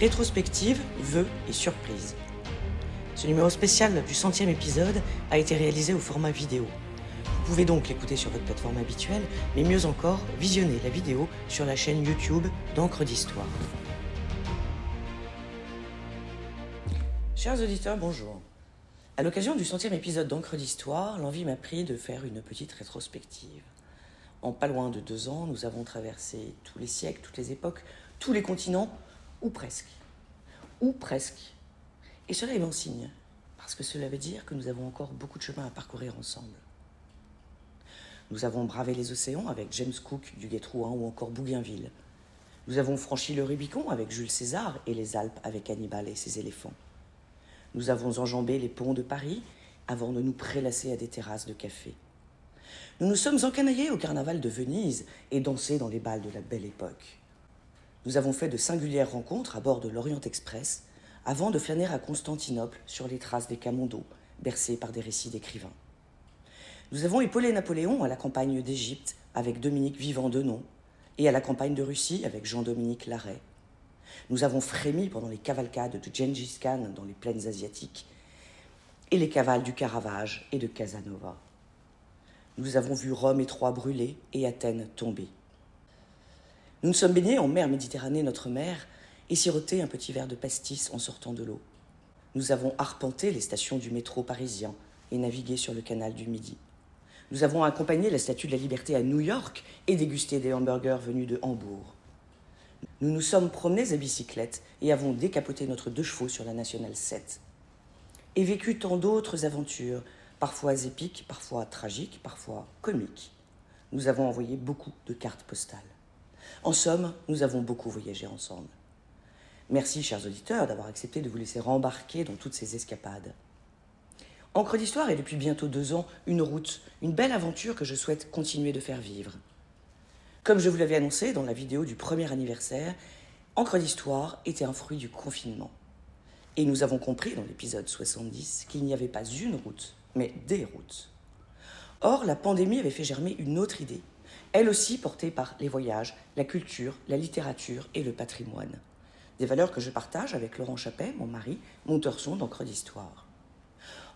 Rétrospective, vœux et surprise. Ce numéro spécial du centième épisode a été réalisé au format vidéo. Vous pouvez donc l'écouter sur votre plateforme habituelle, mais mieux encore, visionner la vidéo sur la chaîne YouTube d'encre d'histoire. Chers auditeurs, bonjour. À l'occasion du centième épisode d'encre d'histoire, l'envie m'a pris de faire une petite rétrospective. En pas loin de deux ans, nous avons traversé tous les siècles, toutes les époques, tous les continents, ou presque. Ou presque. Et cela est bon signe, parce que cela veut dire que nous avons encore beaucoup de chemin à parcourir ensemble. Nous avons bravé les océans avec James Cook du Guétrouin ou encore Bougainville. Nous avons franchi le Rubicon avec Jules César et les Alpes avec Hannibal et ses éléphants. Nous avons enjambé les ponts de Paris avant de nous prélasser à des terrasses de café. Nous nous sommes encanaillés au carnaval de Venise et dansé dans les balles de la belle époque. Nous avons fait de singulières rencontres à bord de l'Orient Express avant de flâner à Constantinople sur les traces des Camondos, bercés par des récits d'écrivains. Nous avons épaulé Napoléon à la campagne d'Égypte avec Dominique Vivant Denon et à la campagne de Russie avec Jean-Dominique Larrey. Nous avons frémi pendant les cavalcades de Gengis Khan dans les plaines asiatiques et les cavales du Caravage et de Casanova. Nous avons vu Rome et Troie brûler et Athènes tomber. Nous nous sommes baignés en mer Méditerranée, notre mère, et siroté un petit verre de pastis en sortant de l'eau. Nous avons arpenté les stations du métro parisien et navigué sur le canal du Midi. Nous avons accompagné la Statue de la Liberté à New York et dégusté des hamburgers venus de Hambourg. Nous nous sommes promenés à bicyclette et avons décapoté notre deux chevaux sur la Nationale 7. Et vécu tant d'autres aventures, parfois épiques, parfois tragiques, parfois comiques. Nous avons envoyé beaucoup de cartes postales. En somme, nous avons beaucoup voyagé ensemble. Merci, chers auditeurs, d'avoir accepté de vous laisser rembarquer dans toutes ces escapades. Encre d'Histoire est depuis bientôt deux ans une route, une belle aventure que je souhaite continuer de faire vivre. Comme je vous l'avais annoncé dans la vidéo du premier anniversaire, Encre d'Histoire était un fruit du confinement. Et nous avons compris dans l'épisode 70 qu'il n'y avait pas une route, mais des routes. Or, la pandémie avait fait germer une autre idée, elle aussi portée par les voyages, la culture, la littérature et le patrimoine. Des valeurs que je partage avec Laurent Chappet, mon mari, monteur son d'encre d'histoire.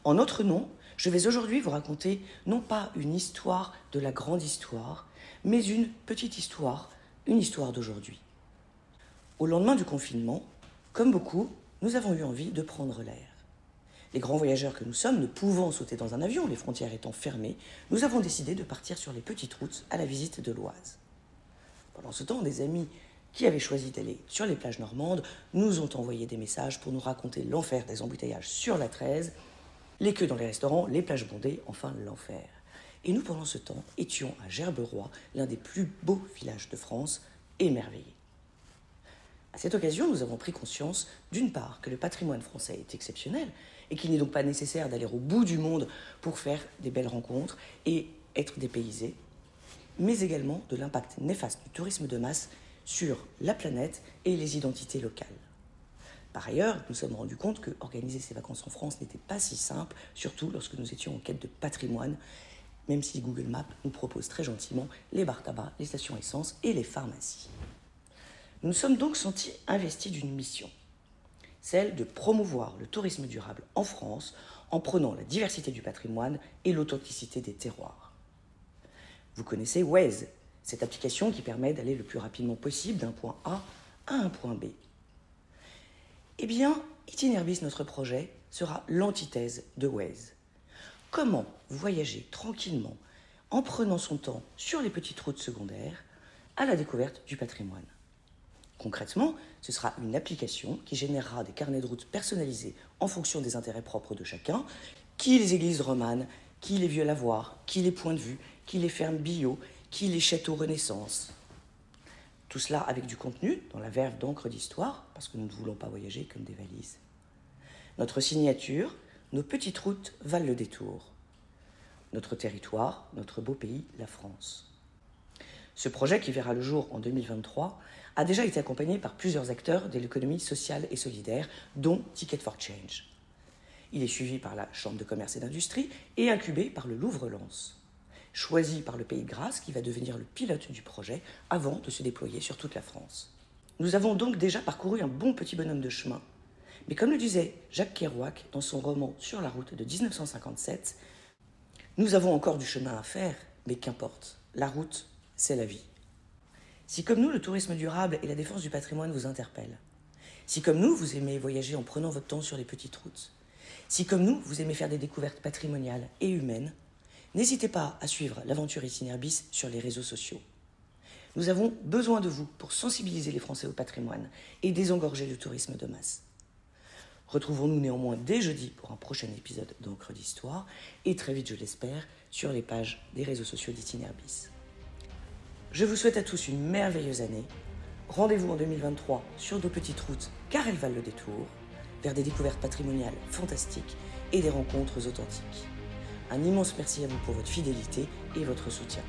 En notre nom, je vais aujourd'hui vous raconter non pas une histoire de la grande histoire, mais une petite histoire, une histoire d'aujourd'hui. Au lendemain du confinement, comme beaucoup, nous avons eu envie de prendre l'air. Les grands voyageurs que nous sommes, ne pouvant sauter dans un avion, les frontières étant fermées, nous avons décidé de partir sur les petites routes à la visite de l'Oise. Pendant ce temps, des amis qui avaient choisi d'aller sur les plages normandes nous ont envoyé des messages pour nous raconter l'enfer des embouteillages sur la 13, les queues dans les restaurants, les plages bondées, enfin l'enfer. Et nous, pendant ce temps, étions à Gerberoy, l'un des plus beaux villages de France, émerveillés. À cette occasion, nous avons pris conscience, d'une part, que le patrimoine français est exceptionnel et qu'il n'est donc pas nécessaire d'aller au bout du monde pour faire des belles rencontres et être dépaysé, mais également de l'impact néfaste du tourisme de masse sur la planète et les identités locales. Par ailleurs, nous sommes rendus compte que organiser ces vacances en France n'était pas si simple, surtout lorsque nous étions en quête de patrimoine, même si Google Maps nous propose très gentiment les bars tabac, les stations essence et les pharmacies. Nous nous sommes donc sentis investis d'une mission, celle de promouvoir le tourisme durable en France en prenant la diversité du patrimoine et l'authenticité des terroirs. Vous connaissez Waze, cette application qui permet d'aller le plus rapidement possible d'un point A à un point B. Eh bien, Itinerbis, notre projet, sera l'antithèse de Waze. Comment voyager tranquillement en prenant son temps sur les petites routes secondaires à la découverte du patrimoine? Concrètement, ce sera une application qui générera des carnets de route personnalisés en fonction des intérêts propres de chacun, qui les églises romanes, qui les vieux lavoirs, qui les points de vue, qui les fermes bio, qui les châteaux Renaissance. Tout cela avec du contenu dans la verve d'encre d'histoire, parce que nous ne voulons pas voyager comme des valises. Notre signature, nos petites routes valent le détour. Notre territoire, notre beau pays, la France. Ce projet, qui verra le jour en 2023, a déjà été accompagné par plusieurs acteurs de l'économie sociale et solidaire, dont Ticket for Change. Il est suivi par la Chambre de commerce et d'industrie et incubé par le Louvre-Lens. Choisi par le Pays de Grâce, qui va devenir le pilote du projet avant de se déployer sur toute la France. Nous avons donc déjà parcouru un bon petit bonhomme de chemin. Mais comme le disait Jacques Kerouac dans son roman Sur la route de 1957, nous avons encore du chemin à faire, mais qu'importe, la route, c'est la vie. Si comme nous, le tourisme durable et la défense du patrimoine vous interpellent, si comme nous, vous aimez voyager en prenant votre temps sur les petites routes, si comme nous, vous aimez faire des découvertes patrimoniales et humaines, n'hésitez pas à suivre l'aventure Itinerbis sur les réseaux sociaux. Nous avons besoin de vous pour sensibiliser les Français au patrimoine et désengorger le tourisme de masse. Retrouvons-nous néanmoins dès jeudi pour un prochain épisode d'Encre d'Histoire et très vite, je l'espère, sur les pages des réseaux sociaux d'Itinerbis. Je vous souhaite à tous une merveilleuse année. Rendez-vous en 2023 sur nos petites routes car elles valent le détour, vers des découvertes patrimoniales fantastiques et des rencontres authentiques. Un immense merci à vous pour votre fidélité et votre soutien.